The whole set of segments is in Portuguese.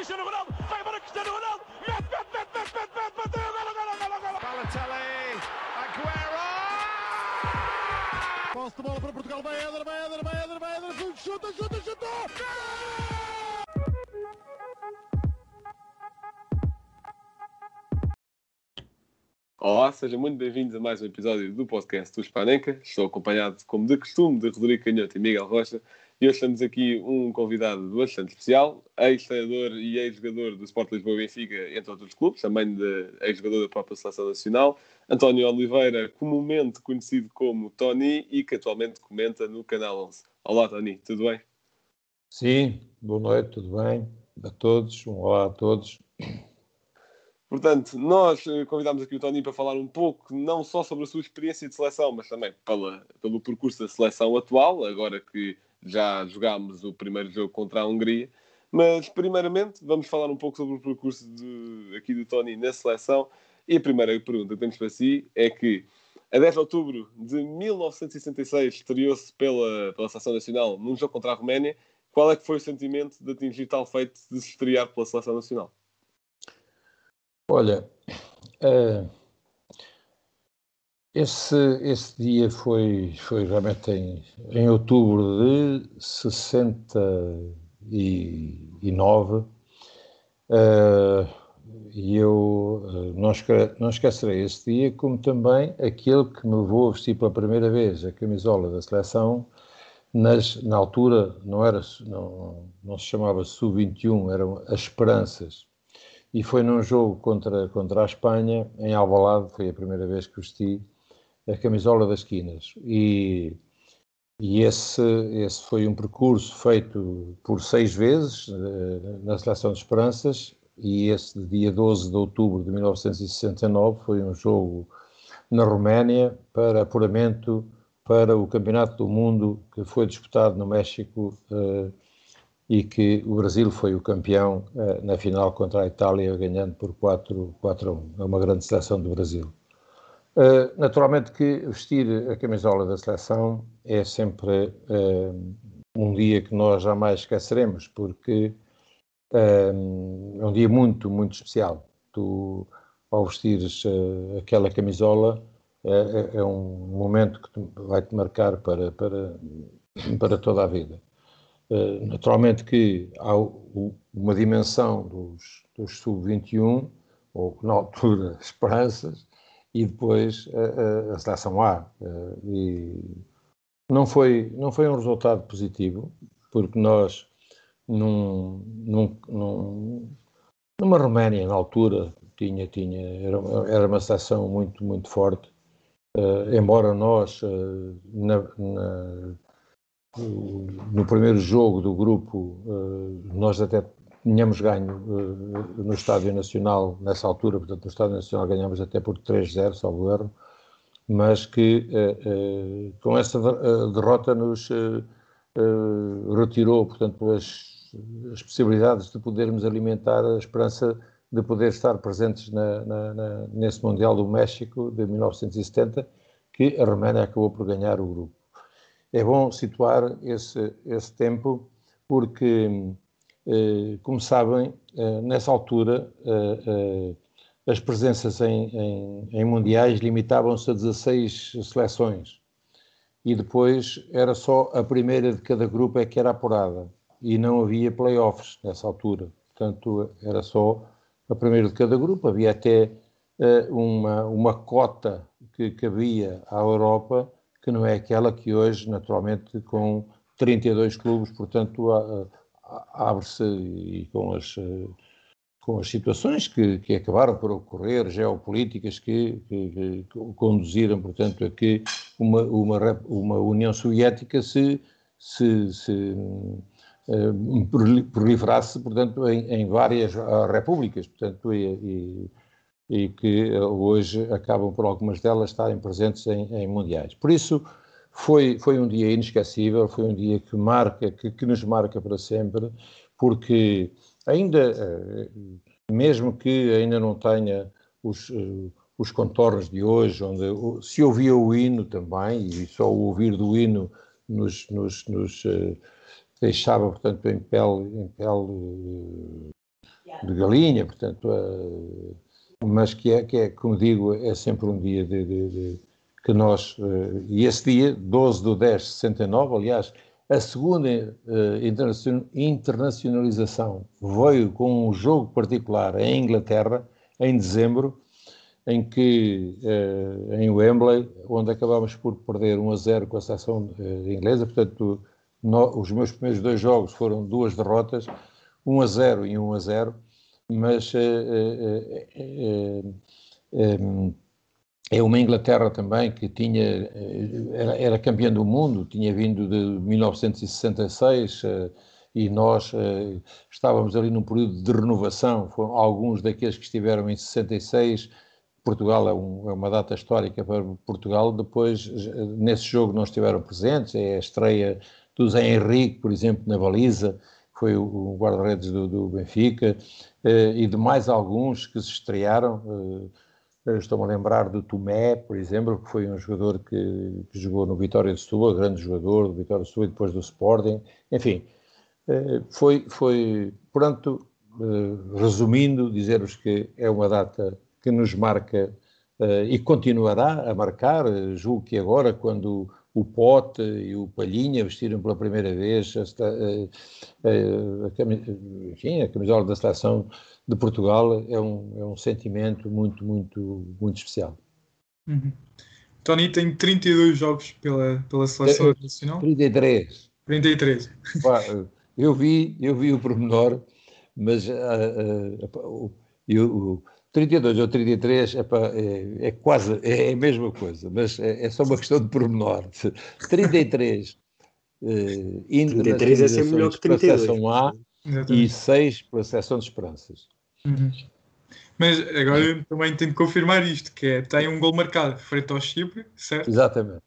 Cristiano Ronaldo, vai embora Cristiano Ronaldo, mete, mete, mete, mete, mete, mete, bateu, golo, golo, golo, golo. Balotelli, Aguero! Posse de bola para Portugal, vai Éder, vai Éder, vai Éder, vai Éder, chuta, chuta, chuta! Olá, sejam muito bem-vindos a mais um episódio do podcast do Spanenka. Estou acompanhado, como de costume, de Rodrigo Canhoto e Miguel Rocha. E hoje temos aqui um convidado bastante especial, ex-treinador e ex-jogador do Sport Lisboa e Benfica, entre outros clubes, também ex-jogador da própria Seleção Nacional, António Oliveira, comumente conhecido como Tony e que atualmente comenta no Canal 11. Olá, Tony, tudo bem? Sim, boa noite, tudo bem? A todos, um olá a todos. Portanto, nós eh, convidámos aqui o Tony para falar um pouco, não só sobre a sua experiência de seleção, mas também pela, pelo percurso da seleção atual, agora que já jogámos o primeiro jogo contra a Hungria. Mas, primeiramente, vamos falar um pouco sobre o percurso de, aqui do Tony na seleção. E a primeira pergunta que temos para si é que, a 10 de outubro de 1966, estreou-se pela, pela Seleção Nacional num jogo contra a Roménia. Qual é que foi o sentimento de atingir tal feito de se estrear pela Seleção Nacional? Olha, uh, esse, esse dia foi, foi realmente em, em outubro de 69 uh, e eu uh, não, esque, não esquecerei esse dia como também aquele que me levou a vestir pela primeira vez a camisola da seleção nas, na altura não era não, não se chamava sub-21 eram as esperanças. E foi num jogo contra, contra a Espanha, em Alvalade, foi a primeira vez que vesti a camisola das quinas. E, e esse, esse foi um percurso feito por seis vezes eh, na Seleção de Esperanças, e esse de dia 12 de outubro de 1969 foi um jogo na Roménia para apuramento para o Campeonato do Mundo que foi disputado no México eh, e que o Brasil foi o campeão uh, na final contra a Itália, ganhando por 4, 4 a 1. É uma grande seleção do Brasil. Uh, naturalmente que vestir a camisola da seleção é sempre uh, um dia que nós jamais esqueceremos, porque é um dia muito, muito especial. Tu, ao vestires aquela camisola, é, é, um momento que vai te marcar para, para, para toda a vida. Eh, naturalmente que há uma dimensão dos, dos sub-21, ou na altura esperanças, e depois a, a, a seleção A. Eh, e não foi, não foi um resultado positivo, porque nós, num, num, num, numa Roménia, na altura, tinha, tinha, era, era uma seleção muito, muito forte, uh, embora nós, uh, na, na no primeiro jogo do grupo, eh, nós até tínhamos ganho eh, no Estádio Nacional, nessa altura, portanto, no Estádio Nacional ganhámos até por 3-0, salvo erro, mas que eh, com essa derrota nos retirou, portanto, as, as possibilidades de podermos alimentar a esperança de poder estar presentes na, na, na, nesse Mundial do México de 1970, que a Roménia acabou por ganhar o grupo. É bom situar esse, esse tempo porque, como sabem, eh, nessa altura eh, as presenças em, em, em mundiais limitavam-se a 16 seleções e depois era só a primeira de cada grupo é que era apurada e não havia playoffs nessa altura. Portanto, era só a primeira de cada grupo. Havia até uma, uma cota que cabia à Europa que não é aquela que hoje, naturalmente, com 32 clubes, portanto, abre-se e com as, com as situações que, que acabaram por ocorrer, geopolíticas que, que, que conduziram, portanto, a que uma, uma, uma União Soviética se, se, se uh, proliferasse, portanto, em, em várias repúblicas, portanto, e, e e que eh, hoje acabam por algumas delas estarem presentes em, em, mundiais. Por isso foi, foi um dia inesquecível, foi um dia que marca, que, que nos marca para sempre, porque ainda, eh, mesmo que ainda não tenha os, eh, os contornos de hoje, onde se ouvia o hino também, e só o ouvir do hino nos, nos, nos deixava, portanto, em pele, em pele de galinha, portanto, mas que é, que é, como digo, é sempre um dia de, de, de que nós, uh, e esse dia, 12 de 10 de 69, aliás, a segunda uh, internacionalização veio com um jogo particular em Inglaterra, em dezembro, em que, uh, em Wembley, onde acabámos por perder 1 a 0 com a seleção inglesa, portanto, os meus primeiros dois jogos foram duas derrotas, 1 a 0 e 1 a 0, mas é uma Inglaterra também que tinha era, era campeã do mundo, tinha vindo de 1966 e nós estávamos ali num período de renovação. Foram alguns daqueles que estiveram em 66 Portugal é, um, é, uma data histórica para Portugal. Depois, nesse jogo, não estiveram presentes. É a estreia do Zé Henrique, por exemplo, na baliza, foi o, guarda-redes do, do, Benfica, eh, e de mais alguns que se estrearam. Eh, Estou-me a lembrar do Tomé, por exemplo, que foi um jogador que, que jogou no Vitória de Setúbal, grande jogador do Vitória de Setúbal e depois do Sporting. Enfim, eh, foi, foi, portanto, eh, resumindo, dizer-vos que é uma data que nos marca uh, e continuará a marcar, julgo que agora, quando o Pote e o Palhinha vestiram pela primeira vez esta, uh, a, enfim, a camisola da seleção de Portugal, é um, é um sentimento muito, muito, muito especial. Uhum. Tony tem 32 jogos pela, pela seleção nacional? 33. 33. eu vi, eu vi o pormenor, mas uh, uh, eu, 32 ou 33 é, é, é quase, é, é a mesma coisa, mas é, é só uma questão de pormenor. 33 eh, 33 é sempre melhor que 32. Para a seção A e 6 para a seção de esperanças. Uhum. Mas agora eu também tenho que confirmar isto, que é, tem um gol marcado frente ao Chipre, certo? Exatamente.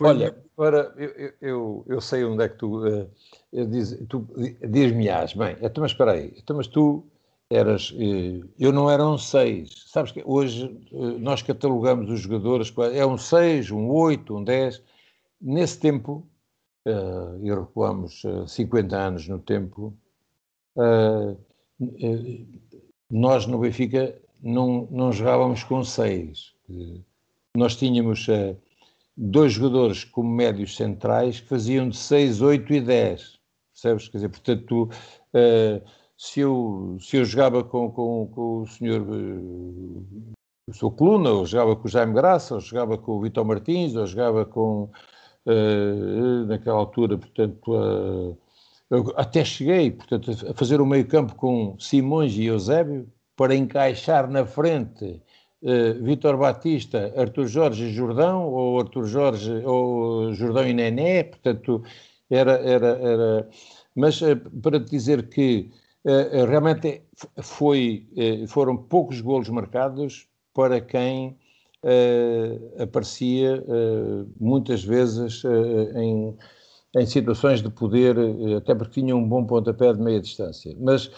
Olha, para, eu, eu, eu, sei onde é que tu, uh, diz, tu diz-me-ás, bem, então, mas espera aí, então, mas tu eras, eh, eu não era um 6. Sabes que hoje eh, nós catalogamos os jogadores, é um 6, um 8, um 10. Nesse tempo, eh, e recuamos 50 anos no tempo, nós no Benfica não, não jogávamos com 6. Nós tínhamos dois jogadores como médios centrais que faziam de 6, 8 e 10. Percebes? Quer dizer, portanto, tu, se eu, se eu jogava com, com, com o senhor uh, o seu Coluna, ou jogava com o Jaime Graça, ou jogava com o Vitor Martins, ou jogava com, uh, naquela altura, portanto, uh, até cheguei, portanto, a fazer o meio campo com Simões e Eusébio, para encaixar na frente uh, Vitor Batista, Arthur Jorge e Jordão, ou Arthur Jorge, ou Jordão e Nené, portanto, era, era, era... Mas para te dizer que eh, eh, realmente foi, eh, foram poucos golos marcados para quem uh, aparecia uh, muitas vezes uh, em, em, situações de poder, até porque tinha um bom pontapé de meia distância. Mas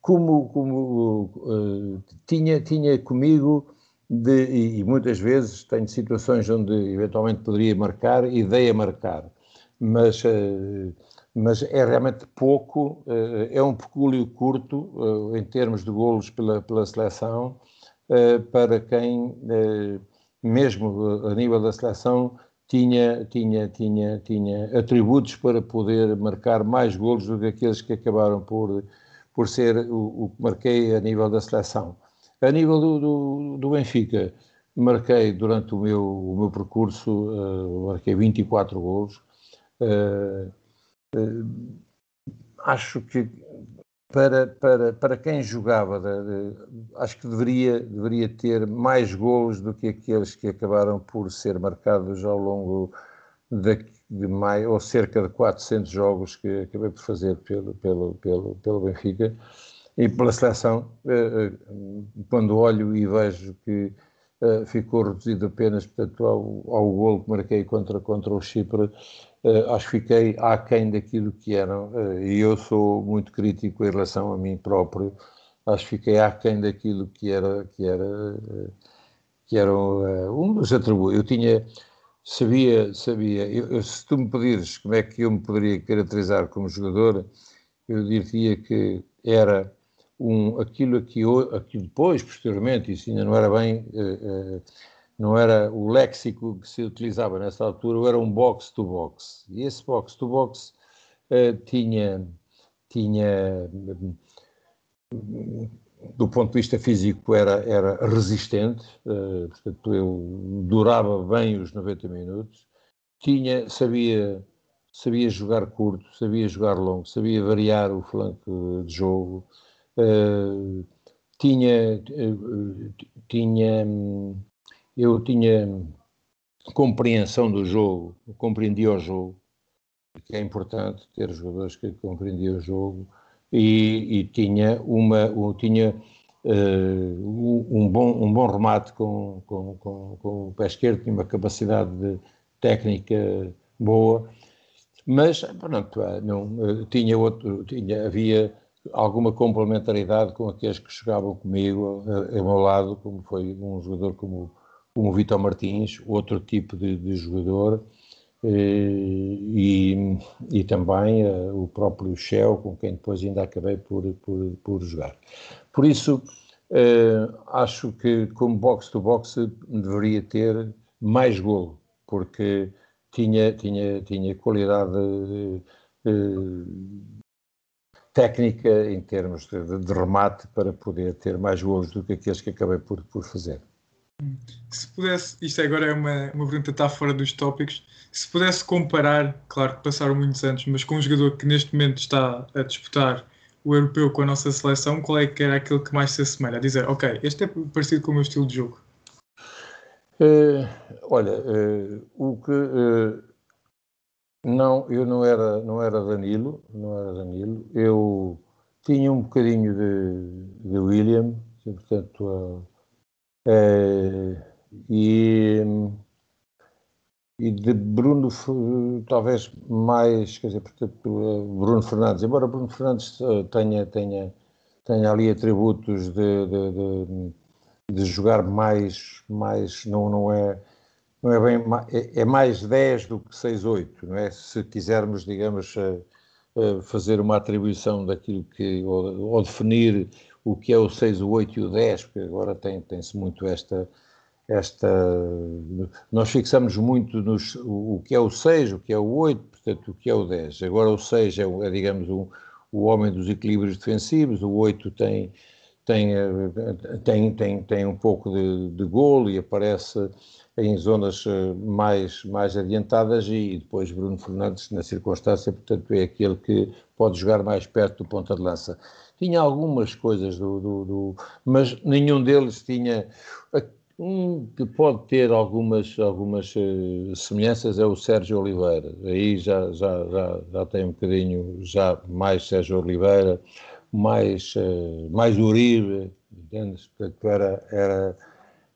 como, como tinha, tinha comigo, de, e, muitas vezes tenho situações onde eventualmente poderia marcar e dei a marcar, mas mas é realmente pouco, eh, é um pecúlio curto eh, em termos de golos pela, pela seleção, eh, para quem, mesmo a nível da seleção, tinha, tinha, tinha, tinha atributos para poder marcar mais golos do que aqueles que acabaram por, por ser o, o que marquei a nível da seleção. A nível do, do, do Benfica, marquei durante o meu, o meu percurso, uh, marquei 24 golos. Uh, acho que para, para, para quem jogava, acho que deveria, deveria ter mais golos do que aqueles que acabaram por ser marcados ao longo de, de mais, ou cerca de 400 jogos que acabei por fazer pelo, pelo, pelo, pelo Benfica e pela seleção. Eh, eh, quando olho e vejo que ficou reduzido apenas portanto, ao, ao gol que marquei contra, contra o Chipre, uh, acho que fiquei aquém daquilo que eram, uh, e eu sou muito crítico em relação a mim próprio, acho que fiquei aquém daquilo que era, que era, que era um dos atributos. Eu tinha, sabia, sabia, eu, se tu me pedires como é que eu me poderia caracterizar como jogador, eu diria que era um, aquilo que aquilo depois, posteriormente, isso ainda não era bem, uh, uh, não era o léxico que se utilizava nessa altura, era um box-to-box. E esse box-to-box uh, tinha, tinha, do ponto de vista físico, era, era resistente, portanto, eu durava bem os 90 minutos, tinha, sabia sabia jogar curto, sabia jogar longo, sabia variar o flanco de jogo, tinha, uh, tinha, eu tinha compreensão do jogo, compreendia o jogo, que é importante ter jogadores que compreendiam o jogo, e, e tinha uma, tinha uh, um, bom, um bom remate com, com, com, com o pé esquerdo, tinha uma capacidade de técnica boa, mas, pronto, não, eh, tinha outro, tinha, havia alguma complementaridade com aqueles que chegavam comigo, a, ao meu lado, como foi um jogador como, como o Vitor Martins, outro tipo de, de jogador, eh, e, e também uh, o próprio Shell, com quem depois ainda acabei por, por, por jogar. Por isso, acho que como box-to-box deveria ter mais golo, porque tinha, tinha, tinha qualidade eh, técnica em termos de, de, remate para poder ter mais gols do que aqueles que acabei por, por fazer. Se pudesse, isto agora é uma, uma pergunta que está fora dos tópicos, se pudesse comparar, claro que passaram muitos anos, mas com um jogador que neste momento está a disputar o europeu com a nossa seleção, qual é que era aquele que mais se assemelha? A dizer, ok, este é parecido com o meu estilo de jogo. Uh, olha, uh, o que uh, não, eu não era, não era Danilo, não era Danilo. Eu tinha um bocadinho de, de William, portanto, e, e de Bruno, talvez mais, quer dizer, portanto, Bruno Fernandes. Embora Bruno Fernandes tenha, tenha, tenha ali atributos de, de, de de jogar mais, mais não, não é não é bem é, é mais 10 do que 6-8, não é? Se quisermos, digamos, fazer uma atribuição daquilo que ou, ou, definir o que é o 6, o 8 e o 10, porque agora tem tem-se muito esta esta nós fixamos muito nos o, que é o 6, o que é o 8, portanto, o que é o 10. Agora o 6 é, é digamos o, o homem dos equilíbrios defensivos, o 8 tem tem, tem, tem, tem um pouco de, de golo e aparece em zonas eh, mais, mais adiantadas e depois Bruno Fernandes, na circunstância, portanto, é aquele que pode jogar mais perto do ponta de lança. Tinha algumas coisas do, do, do mas nenhum deles tinha um que pode ter algumas, algumas semelhanças é o Sérgio Oliveira. Aí já, já, já, já tem um bocadinho já mais Sérgio Oliveira, mais, uh, mais Uribe, entendes? Portanto, era, era,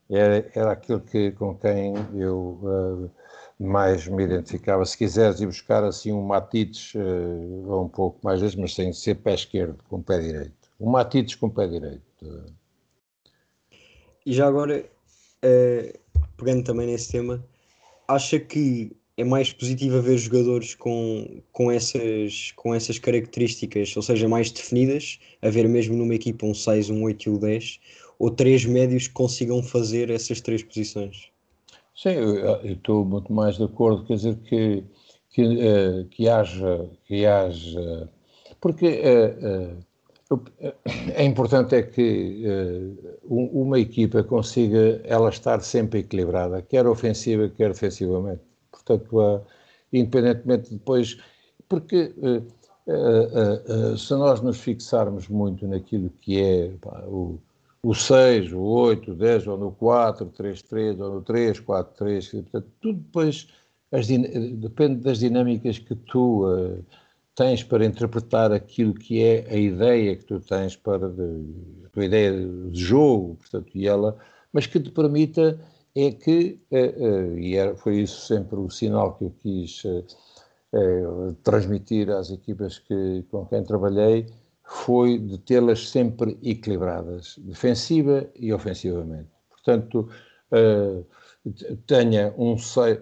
era, era aquilo que, com quem eu uh, mais me identificava. Se quiseres ir buscar assim um Matites, uh, um pouco mais vezes, mas sem ser pé esquerdo, com pé direito. Um Matites com pé direito. E já agora, uh, pegando também nesse tema, acha que é mais positivo ver jogadores com, com, essas, com essas características, ou seja, mais definidas, haver mesmo numa equipa um 6, um 8 e um 10, ou três médios que consigam fazer essas três posições? Sim, eu estou muito mais de acordo, quer dizer, que, que, uh, que, haja, que haja. Porque uh, uh, é importante é que uma equipa consiga ela estar sempre equilibrada, quer ofensiva, quer defensivamente portanto, uh, independentemente depois, porque uh, uh, se nós nos fixarmos muito naquilo que é pá, o, o 6, o 8, o 10, ou no 4, 3, 3, ou no 3, 4, 3, portanto, tudo depois as, depende das dinâmicas que tu tens para interpretar aquilo que é a ideia que tu tens para de, a tua ideia de jogo, portanto, e ela, mas que te permita é que, eh, eh, e foi isso sempre o sinal que eu quis eh, transmitir às equipas que, com quem trabalhei, foi de tê-las sempre equilibradas, defensiva e ofensivamente. Portanto, tenha um 6,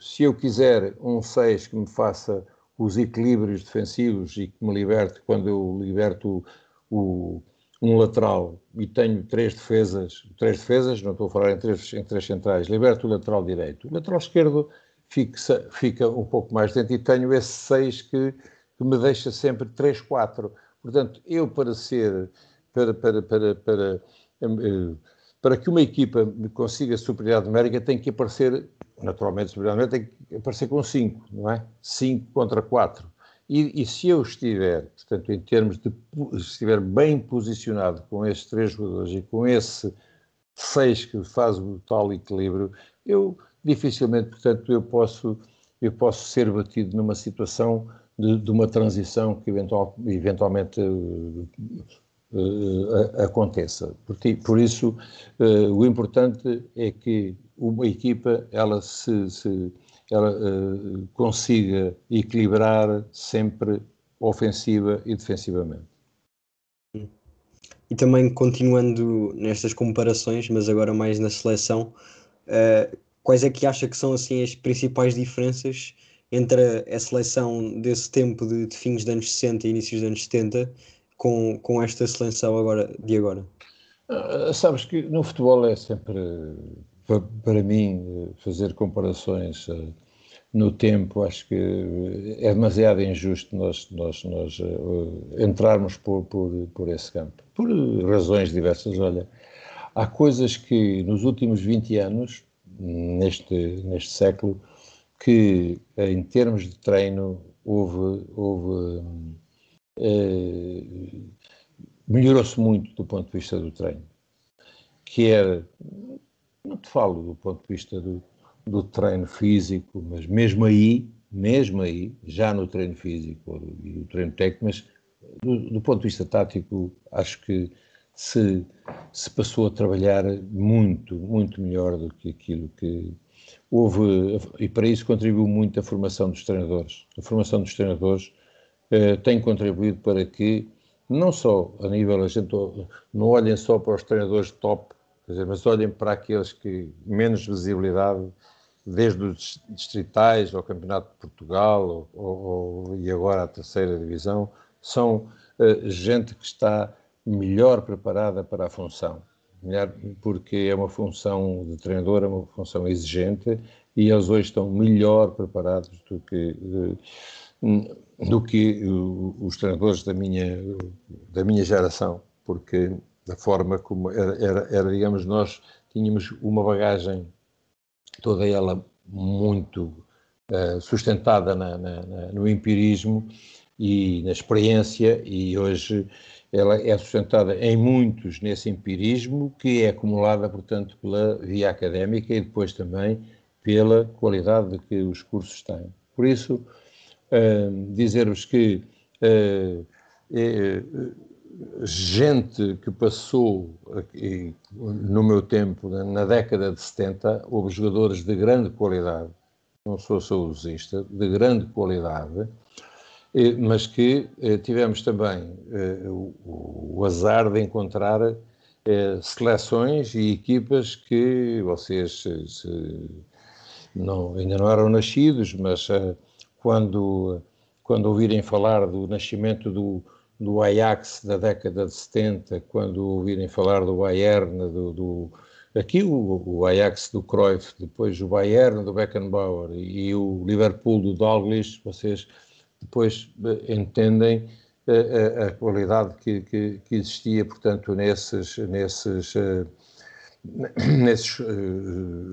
se eu quiser um 6 que me faça os equilíbrios defensivos e que me liberte quando eu liberto o, um lateral e tenho três defesas, três defesas, não estou a falar em três, em três centrais, liberto o lateral direito. O lateral esquerdo fixa, fica um pouco mais dentro e tenho esse seis que, que me deixa sempre 3-4. Portanto, eu para ser, para, para, para, para, eh, para que uma equipa consiga superioridade numérica tem que aparecer, naturalmente superioridade numérica tem que aparecer com 5, não é? 5 contra 4. E, e, se eu estiver, portanto, em termos de estiver bem posicionado com estes três jogadores e com esse seis que faz o tal equilíbrio, eu dificilmente, portanto, eu posso, eu posso ser batido numa situação de, de uma transição que eventual, eventualmente uh, uh, aconteça. Por, por isso, uh, o importante é que uma equipa ela se, se ela uh, consiga equilibrar sempre ofensiva e defensivamente. E também continuando nestas comparações, mas agora mais na seleção, uh, quais é que acha que são assim as principais diferenças entre a seleção desse tempo de, de fins dos anos 60 e inícios dos anos 70 com, com esta seleção agora, de agora? Uh, sabes que no futebol é sempre para mim, fazer comparações uh, no tempo, acho que é demasiado injusto nós, nós, nós uh, entrarmos por, por, por esse campo, por razões diversas. Olha, há coisas que nos últimos 20 anos, neste, neste século, que em termos de treino houve, houve uh, melhorou-se muito do ponto de vista do treino, que era não te falo do ponto de vista do, do treino físico, mas mesmo aí, mesmo aí, já no treino físico e do treino técnico, mas do, do, ponto de vista tático, acho que se, se passou a trabalhar muito, muito melhor do que aquilo que houve, e para isso contribuiu muito a formação dos treinadores. A formação dos treinadores eh, tem contribuído para que, não só a nível, a gente não olhem só para os treinadores top, dizer, mas olhem para aqueles que menos visibilidade, desde os distritais ao Campeonato de Portugal ou, ou, e agora à terceira divisão, são uh, gente que está melhor preparada para a função. Porque é uma função de treinador, é uma função exigente e eles hoje estão melhor preparados do que, do que os treinadores da minha, da minha geração, porque da forma como era, era, era, digamos, nós tínhamos uma bagagem, toda ela muito uh, sustentada na, na, na, no empirismo e na experiência, e hoje ela é sustentada em muitos nesse empirismo, que é acumulada, portanto, pela via académica e depois também pela qualidade que os cursos têm. Por isso, uh, dizer-vos que uh, gente que passou aqui, no meu tempo, na década de 70, houve jogadores de grande qualidade, não sou saudosista, de grande qualidade, mas que eh, tivemos também eh, o, azar de encontrar eh, seleções e equipas que vocês não, ainda não eram nascidos, mas quando, quando ouvirem falar do nascimento do do Ajax da década de 70, quando ouvirem falar do Bayern, do, do aqui o, o, Ajax do Cruyff, depois o Bayern do Beckenbauer e o Liverpool do Dalglish, vocês depois eh, entendem a, eh, a, eh, a qualidade que, que, que, existia, portanto, nesses, nesses, nesses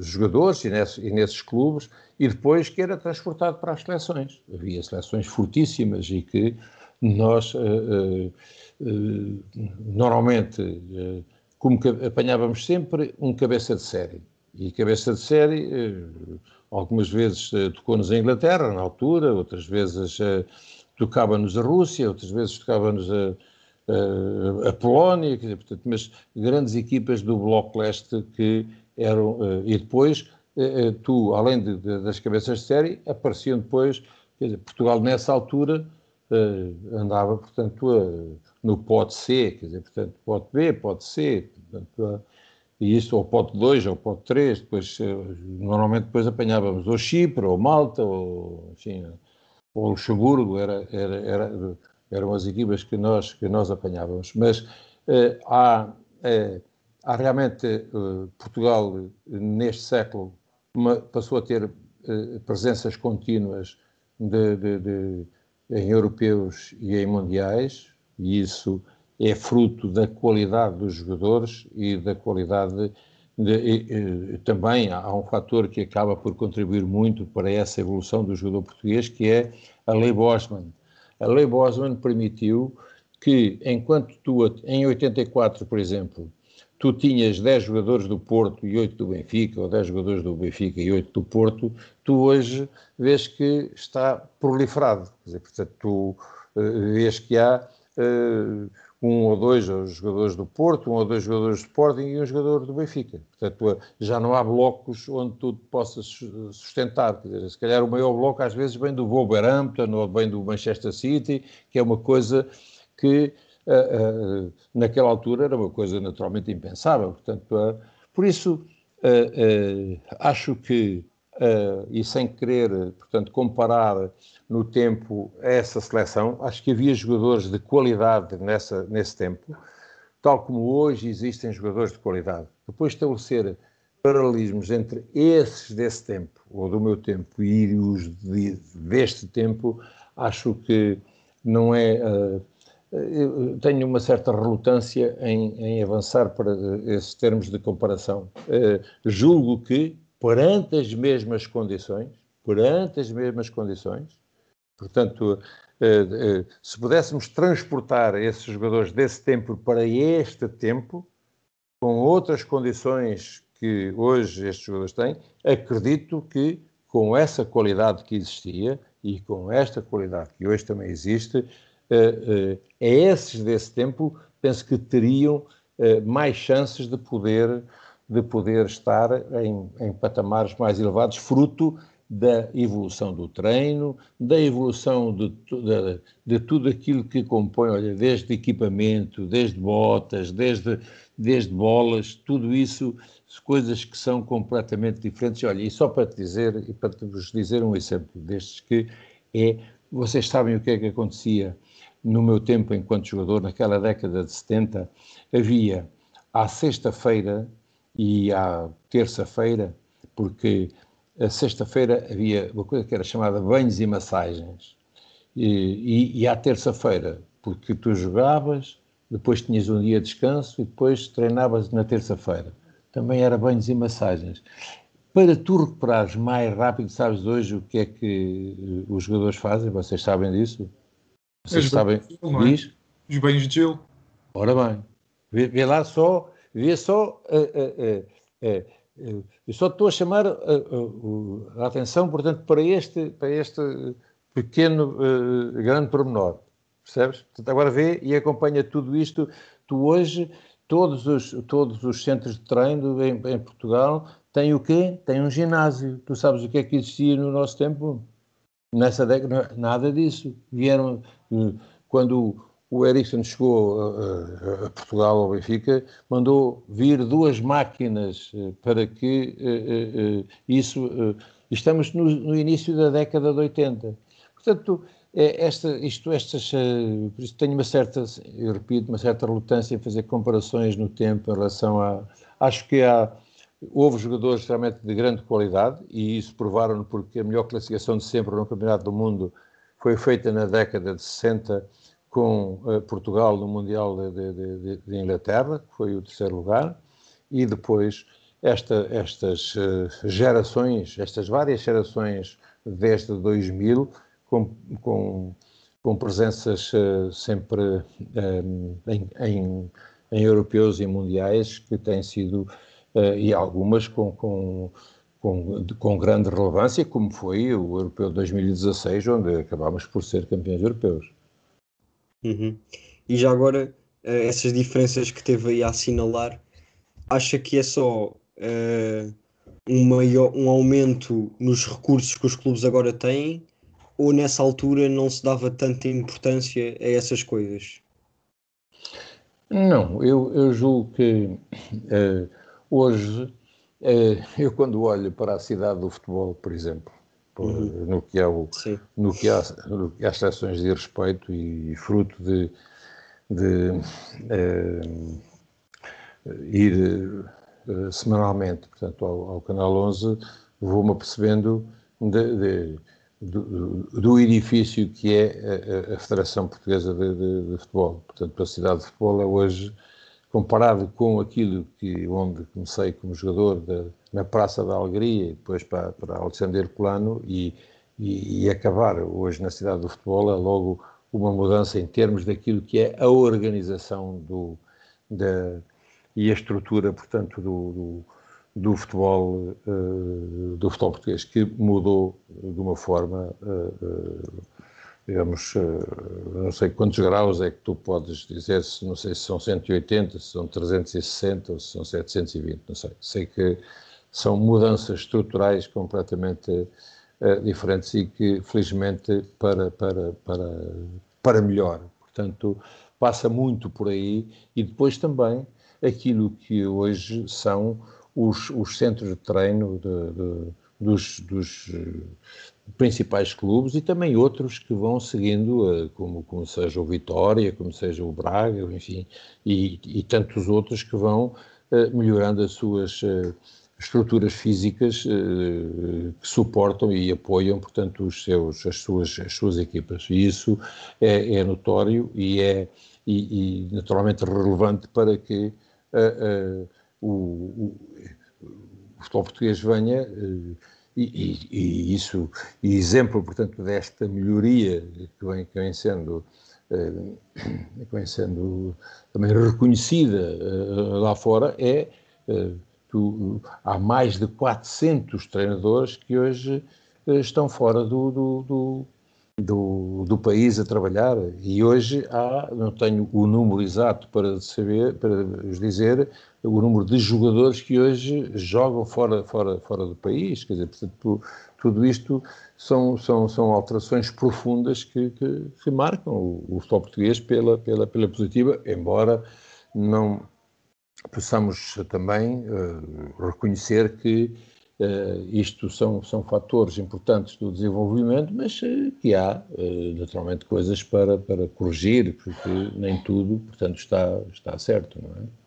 jogadores e nesses, e nesses clubes, e depois que era transportado para as seleções. Havia seleções fortíssimas e que nós uh, uh, normalmente, como apanhávamos sempre um cabeça de série. E cabeça de série, algumas vezes tocou-nos a Inglaterra, na altura, outras vezes tocava-nos a Rússia, outras vezes tocava-nos a, a, a, Polónia, dizer, portanto, mas grandes equipas do Bloco Leste que eram. e depois, tu, além de, de, das cabeças de série, apareciam depois. Dizer, Portugal, nessa altura, uh, andava, portanto, uh, no pote C, quer dizer, portanto, pote B, pote C, portanto, uh, e isto, ou pote 2, ou pote 3, depois, normalmente depois apanhávamos ou Chipre, ou Malta, ou, enfim, ou Luxemburgo, era, era, era, eram as equipas que nós, que nós apanhávamos, mas uh, há, há realmente Portugal neste século uma, passou a ter presenças contínuas de, de, de, em europeus e em mundiais, e isso é fruto da qualidade dos jogadores e da qualidade de, e, também há um fator que acaba por contribuir muito para essa evolução do jogador português, que é a Lei Bosman. A Lei Bosman permitiu que, enquanto tu, em 84, por exemplo, tu tinhas 10 jogadores do Porto e 8 do Benfica, ou 10 jogadores do Benfica e 8 do Porto, tu hoje vês que está proliferado. Quer dizer, portanto, tu uh, vês que há uh, um ou dois jogadores do Porto, um ou dois jogadores do Sporting e um jogador do Benfica. Portanto, já não há blocos onde tu possas sustentar. Quer dizer, se calhar o maior bloco às vezes vem do Wolverhampton ou vem do Manchester City, que é uma coisa que uh, uh, naquela altura era uma coisa naturalmente impensável. Portanto, uh, por isso, acho que, e sem querer, portanto, comparar no tempo essa seleção. Acho que havia jogadores de qualidade nessa, nesse tempo, tal como hoje existem jogadores de qualidade. Depois estabelecer paralelismos entre esses desse tempo, ou do meu tempo, e os de, deste tempo, acho que não é. Uh, eu tenho uma certa relutância em, em, avançar para esses termos de comparação. Uh, julgo que, perante as mesmas condições, perante as mesmas condições, Portanto, eh, eh, se pudéssemos transportar esses jogadores desse tempo para este tempo, com outras condições que hoje estes jogadores têm, acredito que com essa qualidade que existia e com esta qualidade que hoje também existe, é esses desse tempo penso que teriam mais chances de poder de poder estar em, em patamares mais elevados, fruto da evolução do treino, da evolução de, de, de, tudo aquilo que compõe, olha, desde equipamento, desde botas, desde, desde bolas, tudo isso, coisas que são completamente diferentes. Olha, e só para te dizer, e para vos dizer um exemplo destes que é, vocês sabem o que é que acontecia no meu tempo enquanto jogador, naquela década de 70, havia à sexta-feira e à terça-feira, porque a sexta-feira havia uma coisa que era chamada banhos e massagens. E, e, e à terça-feira, porque tu jogavas, depois tinhas um dia de descanso e depois treinavas na terça-feira. Também era banhos e massagens. Para tu recuperares mais rápido, sabes hoje o que é que os jogadores fazem? Vocês sabem disso? Vocês sabem é? disso? Os banhos de gelo. Ora bem, vê, vê lá só, vê só uh, uh, uh, eu só estou a chamar a, a, a, atenção, portanto, para este, para este pequeno, uh, grande pormenor. Percebes? Portanto, agora vê e acompanha tudo isto. Tu hoje, todos os, todos os centros de treino em, em Portugal têm o quê? Têm um ginásio. Tu sabes o que é que existia no nosso tempo? Nessa década, nada disso. Vieram, eh, quando o Ericsson chegou a, a, Portugal, ao Benfica, mandou vir duas máquinas eh, para que isso. Estamos no, no, início da década de 80. Portanto, é esta, isto, estas, por isso tenho uma certa, eu repito, uma certa relutância em fazer comparações no tempo em relação a. Acho que há. Houve jogadores realmente de grande qualidade e isso provaram porque a melhor classificação de sempre no Campeonato do Mundo foi feita na década de 60 com uh, Portugal no Mundial de, de, de, de, Inglaterra, que foi o terceiro lugar, e depois esta, estas uh, gerações, estas várias gerações desde 2000, com, com, com presenças uh, sempre um, em, em, em, europeus e mundiais, que têm sido, e algumas com, com com, com, grande relevância, como foi o Europeu de 2016, onde acabámos por ser campeões europeus. Uhum. E já agora, uh, essas diferenças que teve aí a assinalar, acha que é só uh, um, maior, um aumento nos recursos que os clubes agora têm ou nessa altura não se dava tanta importância a essas coisas? Não, eu, eu julgo que uh, hoje, eu quando olho para a cidade do futebol, por exemplo, uhum. no, que é o, no, que há, no que há seleções de respeito e fruto de, de uh, ir uh, semanalmente, portanto, ao, ao, Canal 11, vou-me apercebendo de, de, do, do, edifício que é a, a Federação Portuguesa de, Futebol. Portanto, a cidade de futebol é hoje, comparado com aquilo que, onde comecei como jogador de, na Praça da Alegria, depois para, para Alexandre Colano e, e, e acabar hoje na cidade do futebol, é logo uma mudança em termos daquilo que é a organização do, da, e a estrutura, portanto, do, do, do futebol, uh, do futebol português, que mudou de uma forma, uh, uh, digamos, não sei quantos graus é que tu podes dizer, se, não sei se são 180, se são 360 ou se são 720, não sei. Sei que são mudanças estruturais completamente diferentes e que, felizmente, para, para, para, para melhor. Portanto, passa muito por aí e depois também aquilo que hoje são os, os centros de treino de, de, dos, dos, eh, principais clubes e também outros que vão seguindo, eh, como, como seja o Vitória, como seja o Braga, enfim, e, e tantos outros que vão eh, melhorando as suas estruturas físicas eh, que suportam e apoiam, portanto, os seus, as, suas, as suas equipas. E isso é, é notório e é e, e, naturalmente relevante para que uh, uh, o, o, o, futebol português venha uh, e, e, isso, e exemplo, portanto, desta melhoria que vem, que vem sendo que vem sendo também reconhecida lá fora é Tu, há mais de 400 treinadores que hoje eh, estão fora do, do, do, do, do país a trabalhar e hoje há, não tenho o número exato para saber, para vos dizer o número de jogadores que hoje jogam fora, fora, fora do país, quer dizer, portanto, tudo isto são, são, são alterações profundas que, que, que marcam o, o futebol português pela, pela, pela positiva, embora não possamos também uh, reconhecer que uh, isto são, são fatores importantes do desenvolvimento, mas uh, que há naturalmente coisas para, para corrigir, porque nem tudo, portanto, está, está certo, não é?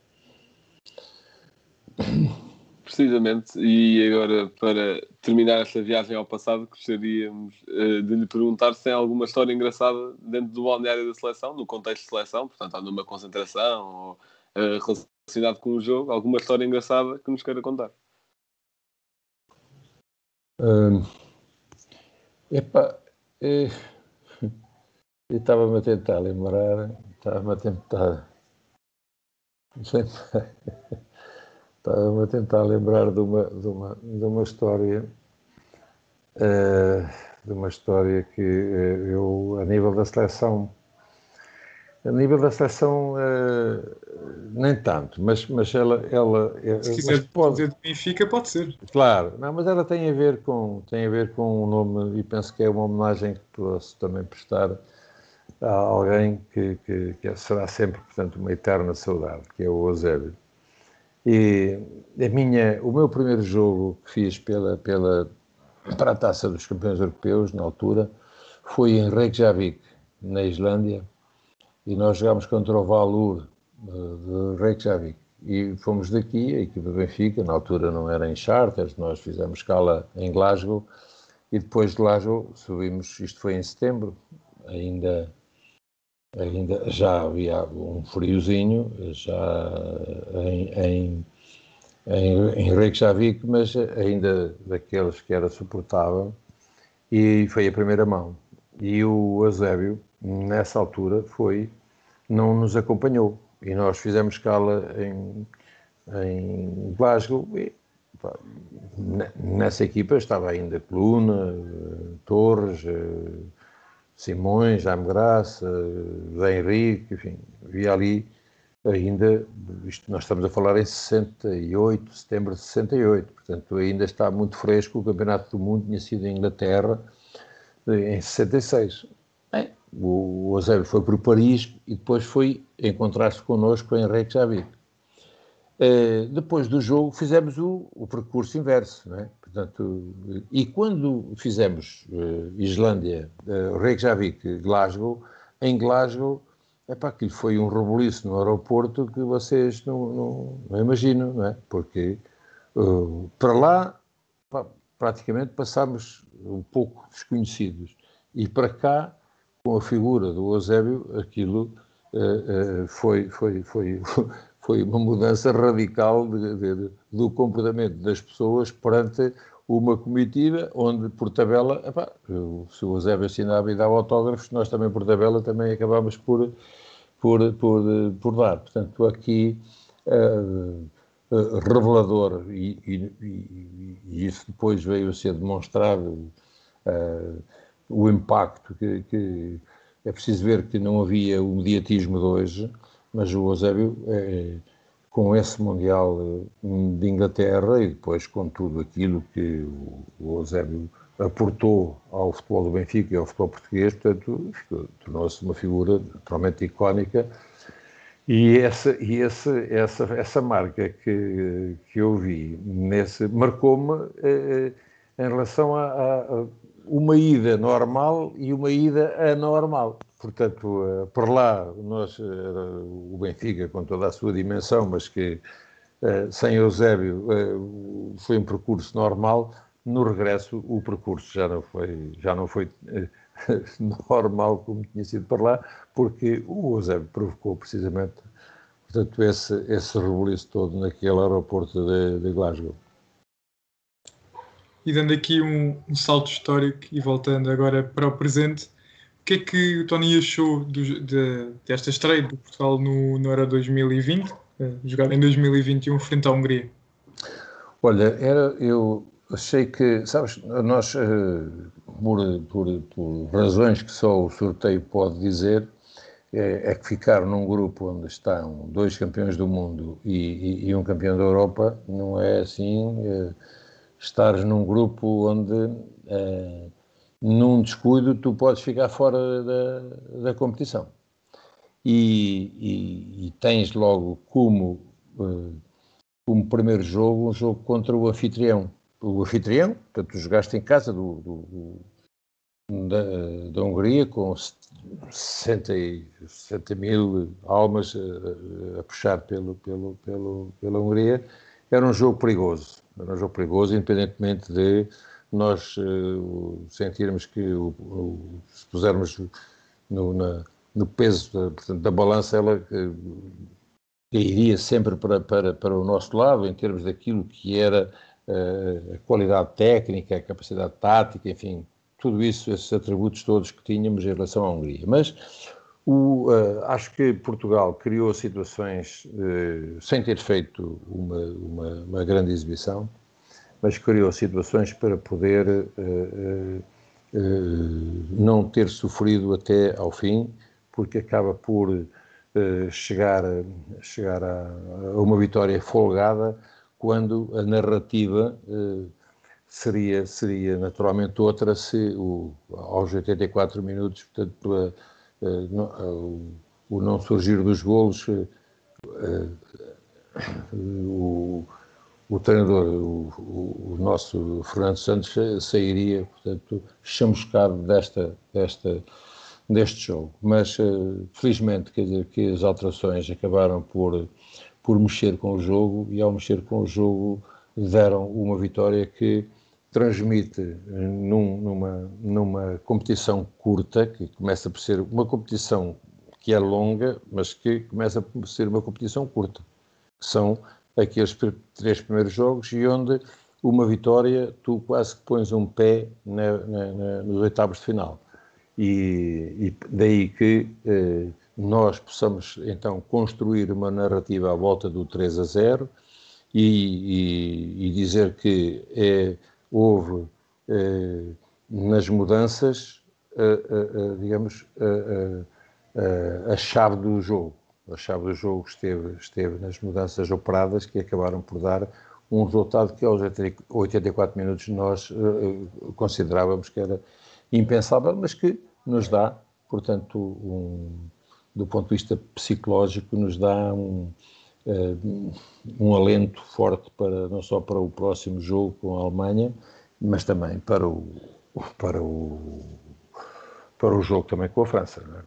Precisamente, e agora para terminar esta viagem ao passado, gostaríamos uh, de lhe perguntar se tem alguma história engraçada dentro do balneário da seleção, no contexto de seleção, portanto, numa concentração ou uh, relacionado com o jogo, alguma história engraçada que nos queira contar. Hum, epá, é, eu estava-me a tentar lembrar, estava-me a tentar. Estava-me a tentar lembrar de uma, de uma, de uma história. Uh, de uma história que uh, eu, a nível da seleção, a nível da seleção, uh, nem tanto, mas, mas ela. ela eh, Se quiser pode, dizer de Benfica, pode ser. Claro, não, mas ela tem a ver com tem a ver com o nome, e penso que é uma homenagem que posso também prestar a alguém que, que, que será sempre, portanto, uma eterna saudade, que é o Eusébio. E a minha, o meu primeiro jogo que fiz pela, pela, para a taça dos campeões europeus, na altura, foi em Reykjavik, na Islândia e nós jogámos contra o Valur de Reykjavik. E fomos daqui, a equipa Benfica, na altura não era em charters, nós fizemos escala em Glasgow e depois de Glasgow subimos, isto foi em setembro, ainda, ainda já havia um friozinho, já em, em, em, em Reykjavik, mas ainda daqueles que era suportável e foi a primeira mão. E o Eusébio, nessa altura, foi não nos acompanhou. E nós fizemos escala em, em Glasgow e pá, nessa equipa estava ainda Coluna, Torres, eh, Simões, Jaime Graça, Zé Henrique, enfim, havia ali ainda, isto nós estamos a falar em 68, setembro de 68, portanto ainda está muito fresco, o Campeonato do Mundo tinha sido em Inglaterra em 66. Bem, o Eusébio foi para Paris e depois foi encontrar-se connosco em Reykjavik. Uh, depois do jogo fizemos o, o percurso inverso, é? Portanto, e quando fizemos uh, Islândia, uh, Reykjavik, Glasgow, em Glasgow epá, aquilo foi um rebuliço no aeroporto que vocês não, não, não imaginam, não é? Porque uh, para lá pá, praticamente passámos um pouco desconhecidos e para cá, com a figura do Eusébio, aquilo uh, uh, foi, foi, foi, foi uma mudança radical de, de, do comportamento das pessoas perante uma comitiva onde, por tabela, epá, se o Eusébio assinava e dava autógrafos, nós também, por tabela, também acabámos por, por, por, por dar. Portanto, aqui, uh, uh, revelador, e, e, e, isso depois veio a ser demonstrado, uh, o impacto que, que, é preciso ver que não havia o mediatismo de hoje, mas o Eusébio com esse Mundial eh, de Inglaterra e depois com tudo aquilo que o Eusébio aportou ao futebol do Benfica e ao futebol português, portanto, tornou-se uma figura naturalmente icónica. E essa, e essa, essa, essa marca que, que eu vi nesse marcou-me eh, em relação a, a, uma ida normal e uma ida anormal. Portanto, uh, por lá, nós, uh, o Benfica, com toda a sua dimensão, mas que uh, sem Eusébio foi um percurso normal, no regresso o percurso já não foi, já não foi normal como tinha sido para lá, porque o Eusébio provocou precisamente portanto, esse, esse rebuliço todo naquele aeroporto de, de Glasgow. E dando aqui um, um salto histórico e voltando agora para o presente, que é que o Tony achou do, de, desta estreia do Portugal no, no Euro 2020, eh, jogado em 2021 frente à Hungria? Olha, era, eu achei que, sabes, nós, eh, por, por, por razões que só o sorteio pode dizer, é, é, que ficar num grupo onde estão dois campeões do mundo e, e, e um campeão da Europa não é assim é, estares num grupo onde é, num descuido tu podes ficar fora da, da competição. E, e, e, tens logo como, uh, como primeiro jogo um jogo contra o anfitrião. O anfitrião, portanto, tu jogaste em casa do, do, do da, da, Hungria com 60, 60 mil almas a, a, puxar pelo, pelo, pelo, pela Hungria. Era um jogo perigoso. Era um jogo perigoso, independentemente de nós uh, sentirmos que o, o, se pusermos no, na, no peso da, portanto, da balança, ela uh, iria sempre para, para, para o nosso lado, em termos daquilo que era uh, a qualidade técnica, a capacidade tática, enfim, tudo isso, esses atributos todos que tínhamos em relação à Hungria. Mas o, uh, acho que Portugal criou situações, uh, sem ter feito uma, uma, uma grande exibição, mas criou situações para poder uh, não ter sofrido até ao fim, porque acaba por chegar, chegar a, a, uma vitória folgada quando a narrativa seria, seria naturalmente outra se o, aos 84 minutos, portanto, no, o não surgir dos golos, o o treinador, o, o, nosso Fernando Santos, sairia, portanto, chamuscado desta, desta, deste jogo. Mas, felizmente, quer dizer que as alterações acabaram por, por mexer com o jogo e, ao mexer com o jogo, deram uma vitória que transmite num, numa, numa competição curta, que começa por ser uma competição que é longa, mas que começa por ser uma competição curta. São aqueles três primeiros jogos e onde uma vitória tu quase que pões um pé na, na, na, nos oitavos de final. E, e daí que eh, nós possamos então construir uma narrativa à volta do 3 a 0 e, e, e dizer que é, houve eh, nas mudanças, eh, eh, eh digamos, a chave do jogo. A chave do jogo esteve, esteve nas mudanças operadas que acabaram por dar um resultado que aos 84 minutos nós considerávamos que era impensável, mas que nos dá, portanto, um, do ponto de vista psicológico, nos dá um, eh, um alento forte para não só para o próximo jogo com a Alemanha, mas também para o para o para o jogo também com a França. Não é?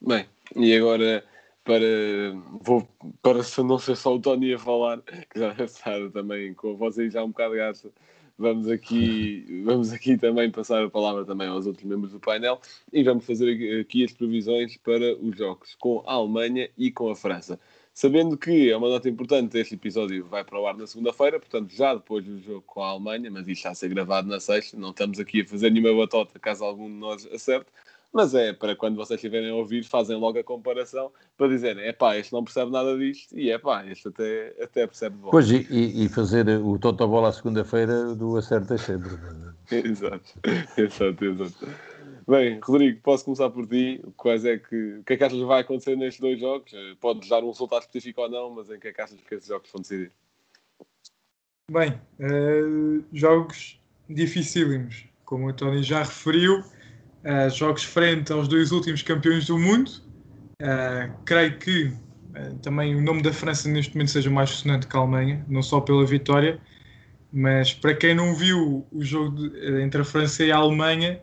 Bem, e agora para, vou, para não ser só o Tony a falar, que já sabe também com a voz aí já um bocado gasta, vamos aqui, vamos aqui também passar a palavra também aos outros membros do painel e vamos fazer aqui as previsões para os jogos com a Alemanha e com a França. Sabendo que é uma nota importante, este episódio vai para o ar na segunda-feira, portanto, já depois do jogo com a Alemanha, mas isto está a ser gravado na sexta, não estamos aqui a fazer nenhuma batota caso algum de nós acerte, mas é para quando vocês estiverem a ouvir, fazem logo a comparação para dizerem, é pá, este não percebe nada disto, e é pá, este até, até percebe bom. Pois, e, e fazer o Totobola à segunda-feira do acerto sempre. exato, exato, exato. Bem, Rodrigo, posso começar por ti. Quais é que, o que é que achas que vai acontecer nestes dois jogos? Eh, podes dar um resultado específico ou não, mas em que é que achas que esses jogos vão decidir? Bem, uh, jogos dificílimos, como o Tony já referiu, uh, jogos frente aos dois últimos campeões do mundo. Uh, creio que também o nome da França neste momento seja mais sonante que a Alemanha, não só pela vitória, mas para quem não viu o jogo de, entre a França e a Alemanha,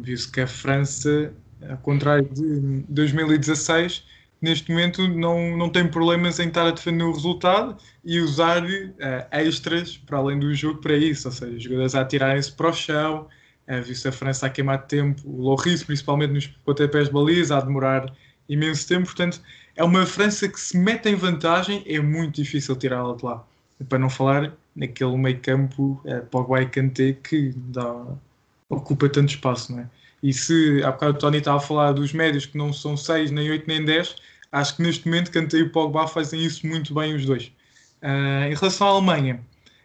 viu-se que a França, ao contrário de 2016, neste momento não, não tem problemas em estar a defender o resultado e usar uh, extras para além do jogo para isso, ou seja, jogadores a atirarem-se para o chão, uh, viu-se a França a queimar tempo, o Loris principalmente nos pontapés de baliza, a demorar imenso tempo, portanto é uma França que se mete em vantagem, é muito difícil tirá-la de lá. Para não falar naquele meio campo uh, Pogba e Kanté que dá, ocupa tanto espaço, não é? E se há bocado o Tony estava a falar dos médios que não são 6, nem 8, nem 10, acho que neste momento Kanté e Pogba fazem isso muito bem os dois. Uh, em relação à Alemanha,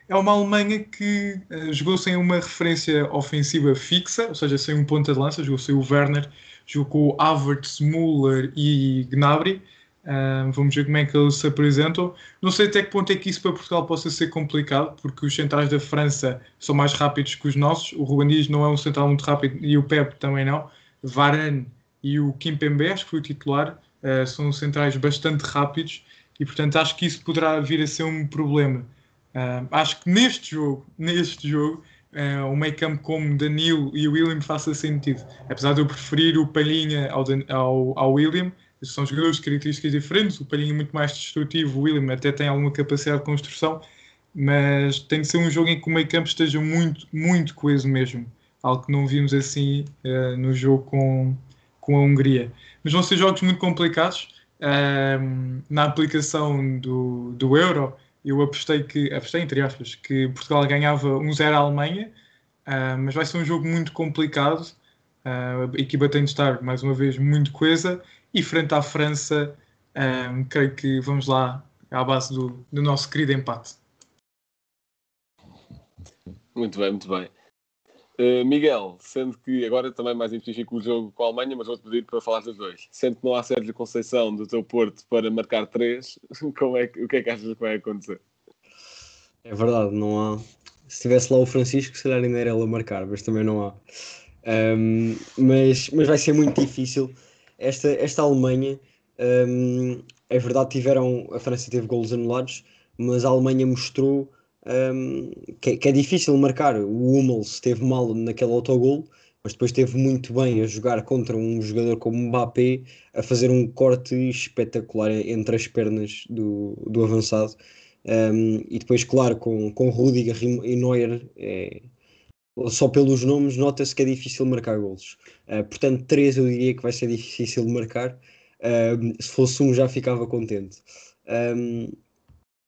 é uma Alemanha que uh, jogou sem uma referência ofensiva fixa, ou seja, sem um ponta de lança, jogou sem o Werner, jogou Havertz, Müller e Gnabry, Uh, vamos ver como é que eles se apresentam. Não sei até que ponto é que isso para Portugal possa ser complicado, porque os centrais da França são mais rápidos que os nossos. O Ruben Dias não é um central muito rápido e o Pep também não. Varane e o Kimpembe, acho que foi o titular, uh, são centrais bastante rápidos e, portanto, acho que isso poderá vir a ser um problema. Uh, acho que neste jogo, neste jogo, uh, o meio campo como Danilo e William faça sentido. Apesar de eu preferir o Palhinha ao, ao, ao William, são jogadores de características diferentes. O Palhinha é muito mais destrutivo, o William até tem alguma capacidade de construção, mas tem de ser um jogo em que o meio campo esteja muito, muito coeso mesmo. Algo que não vimos assim uh, no jogo com, com a Hungria. Mas vão ser jogos muito complicados. Na aplicação do, do Euro, eu apostei que, apostei entre aspas, que Portugal ganhava 1-0 à Alemanha, uh, mas vai ser um jogo muito complicado. Uh, a equipa tem de estar, mais uma vez, muito coesa e frente à França, um, creio que vamos lá à base do, do nosso querido empate. Muito bem, muito bem. Uh, Miguel, sendo que agora também mais específico o jogo com a Alemanha, mas vou-te pedir para falar dos dois. Sendo que não há Sérgio Conceição do teu Porto para marcar três, como é que, o que é que achas que vai acontecer? É verdade, não há. Se tivesse lá o Francisco, se calhar ainda era ele a marcar, mas também não há. Um, mas, mas vai ser muito difícil esta, esta Alemanha, um, é verdade, tiveram, a França teve golos anulados, mas a Alemanha mostrou um, que, que, é difícil marcar. O Hummels esteve mal naquele autogol, mas depois esteve muito bem a jogar contra um jogador como Mbappé, a fazer um corte espetacular entre as pernas do, do avançado. Um, e depois, claro, com, com Rudiger e Neuer, é, só pelos nomes nota-se que é difícil marcar golos. Uh, portanto, três eu diria que vai ser difícil de marcar. Se fosse um já ficava contente. Um,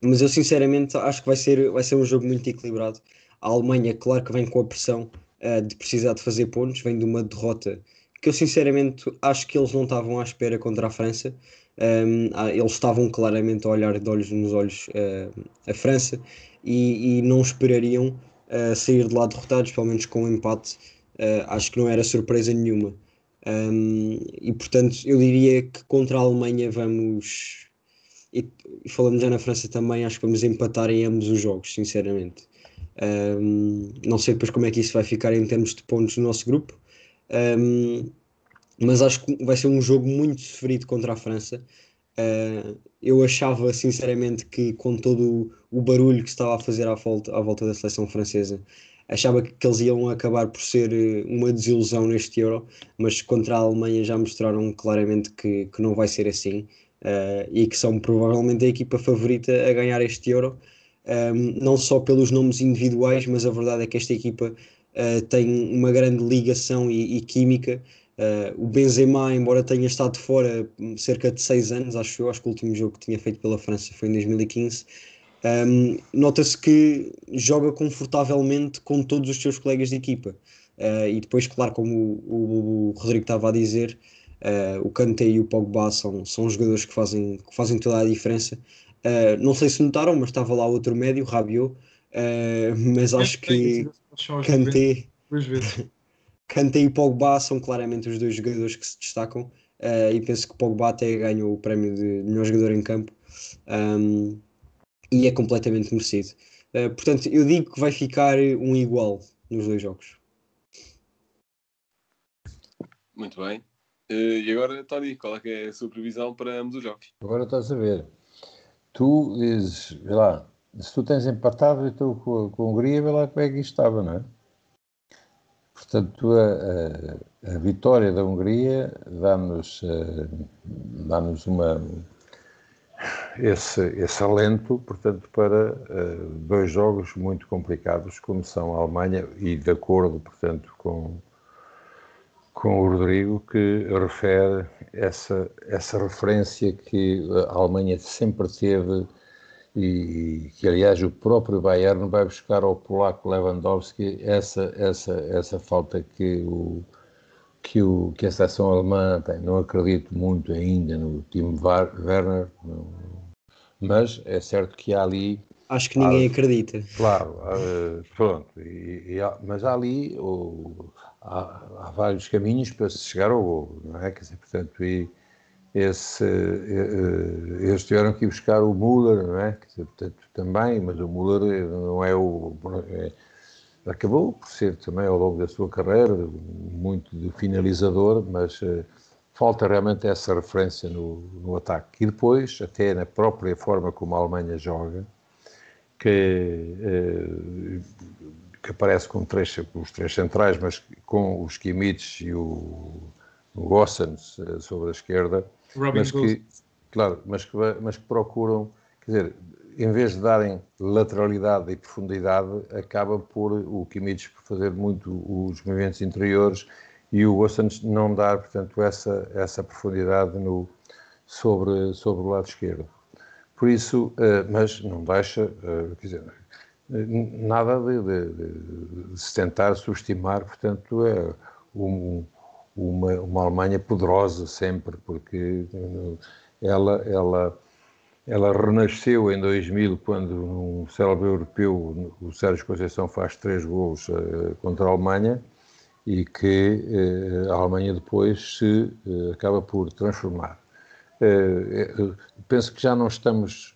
mas eu sinceramente acho que vai ser, vai ser um jogo muito equilibrado. A Alemanha, claro que vem com a pressão uh, de precisar de fazer pontos, vem de uma derrota que eu sinceramente acho que eles não estavam à espera contra a França. Um, eles estavam claramente a olhar de olhos nos olhos a França e, e não esperariam uh, sair de lá derrotados, pelo menos com um empate, uh, acho que não era surpresa nenhuma. Um, e portanto, eu diria que contra a Alemanha vamos. E, e falando já na França também, acho que vamos empatar em ambos os jogos, sinceramente. Um, não sei depois como é que isso vai ficar em termos de pontos no nosso grupo, um, mas acho que vai ser um jogo muito sofrido contra a França. Uh, eu achava sinceramente que com todo o barulho que estava a fazer à volta, à volta da seleção francesa, achava que eles iam acabar por ser eh, uma desilusão neste Euro, mas contra a Alemanha já mostraram claramente que, que não vai ser assim uh, e que são provavelmente a equipa favorita a ganhar este Euro, um, ehm, não só pelos nomes individuais, mas a verdade é que esta equipa uh, tem uma grande ligação e, e química. Uh, o Benzema, embora tenha estado fora cerca de seis anos, acho eu, acho que o último jogo que tinha feito pela França foi em 2015, um, nota-se que joga confortavelmente com todos os seus colegas de equipa. Uh, e depois, claro, como o, o, o Rodrigo estava a dizer, uh, o Kanté e o Pogba são, são jogadores que fazem, que fazem toda a diferença. Uh, não sei se notaram, mas estava lá outro médio, Rabiot, mas acho que Kanté, Kanté e Pogba são claramente os dois jogadores que se destacam. e penso que Pogba até ganhou o prémio de melhor jogador em campo. Um, e é completamente merecido. Uh, portanto, eu digo que vai ficar um igual nos dois jogos. Muito bem. Uh, e agora, Tony, qual é, que é a sua previsão para ambos os jogos? Agora estás a ver. Tu dizes, vê lá, se tu tens empatado então, com, com a Hungria, vê lá como é que isto estava, não é? Portanto, a, a, a vitória da Hungria dá-nos uh, dá uma, esse, esse alento, portanto, para uh, dois jogos muito complicados, como são a Alemanha, e de acordo, portanto, com, com o Rodrigo, que refere essa, essa referência que a Alemanha sempre teve e que, aliás, o próprio Bayern vai buscar ao polaco Lewandowski essa, essa, essa falta que o que, o, que a seleção alemã tem. Não acredito muito ainda no time Werner, mas é certo que há ali. Acho que ninguém há, acredita. Claro, pronto. E, e há, mas há ali o, há, há, vários caminhos para se chegar ao gol, não é? Quer dizer, portanto, e esse, eles tiveram que ir buscar o Müller, não é? Quer dizer, portanto, também, mas o Müller não é o. É, acabou por ser também ao longo da sua carreira muito de finalizador, mas uh, falta realmente essa referência no, no, ataque. E depois, até na própria forma como a Alemanha joga, que, uh, que aparece com três, os três centrais, mas com os Kimmich e o, o Gossens uh, sobre a esquerda, Robin mas que, claro, mas que, mas que procuram, quer dizer, em vez de darem lateralidade e profundidade, acaba por o Kimmich por fazer muito os movimentos interiores e o Ossans não dar, portanto, essa, essa profundidade no, sobre, sobre o lado esquerdo. Por isso, uh, mas não deixa, uh, quer dizer, nada de, de, de, se tentar subestimar, portanto, é um, uma, uma Alemanha poderosa sempre, porque ela, ela ela renasceu em 2000, quando num célebre europeu o Sérgio Conceição faz três gols uh, contra a Alemanha e que uh, a Alemanha depois se uh, acaba por transformar. penso que já não estamos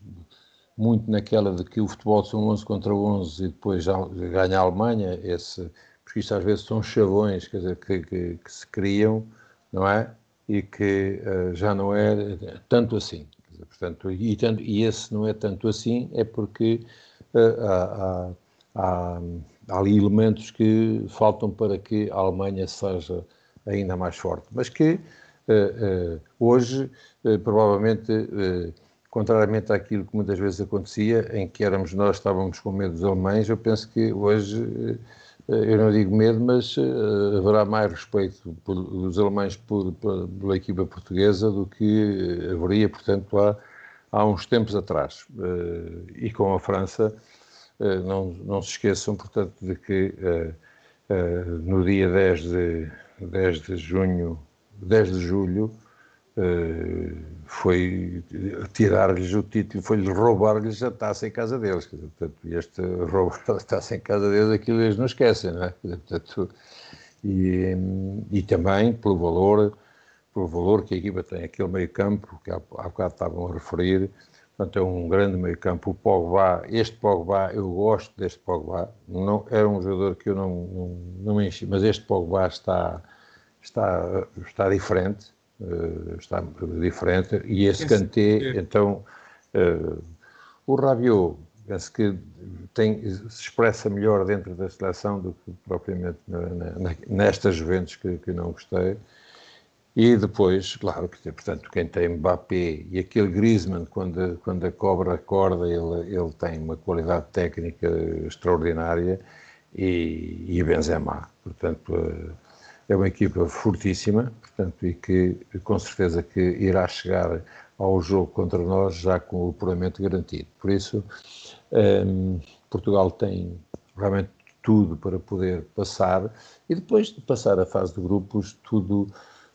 muito naquela de que o futebol são 11 contra 11 e depois ganha a Alemanha, esse, porque isto às vezes são chavões quer dizer, que, que, que se criam, não é? E que já não é tanto assim. Portanto, e, tanto, e esse não é tanto assim, é porque uh, há, há, há, ali elementos que faltam para que a Alemanha seja ainda mais forte. Mas que uh, uh, hoje, provavelmente, contrariamente àquilo que muitas vezes acontecia, em que éramos nós estávamos com medo dos alemães, eu penso que hoje eu não digo medo, mas uh, haverá mais respeito por, dos alemães por, por, pela equipa portuguesa do que haveria, portanto, há, há uns tempos atrás. E com a França, não, não se esqueçam, portanto, de que no dia 10 de, 10 de junho, 10 de julho, Uh, foi tirar-lhes o título, foi-lhes roubar-lhes a taça em casa deles. Portanto, este roubar a taça em casa deles, aquilo eles não esquecem, não é? Portanto, e, e também pelo valor, pelo valor que a equipa tem, aquele meio campo, que há, há bocado estavam a referir, portanto é um grande meio campo. O Pogba, este Pogba, eu gosto deste Pogba, não, era um jogador que eu não, não, não me enchi, mas este Pogba está, está, está diferente, uh, está diferente. E esse Kanté, então, uh, o Rabiot, penso que tem, se expressa melhor dentro da seleção do que propriamente na, na, nestas Juventus que, que não gostei. E depois, claro, que, portanto, quem tem Mbappé e aquele Griezmann, quando, quando a cobra acorda, ele, ele tem uma qualidade técnica extraordinária e, e Benzema. Portanto, eh, é uma equipa fortíssima, portanto, e que com certeza que irá chegar ao jogo contra nós já com o puramente garantido. Por isso, um, ehm, Portugal tem realmente tudo para poder passar e depois de passar a fase de grupos, tudo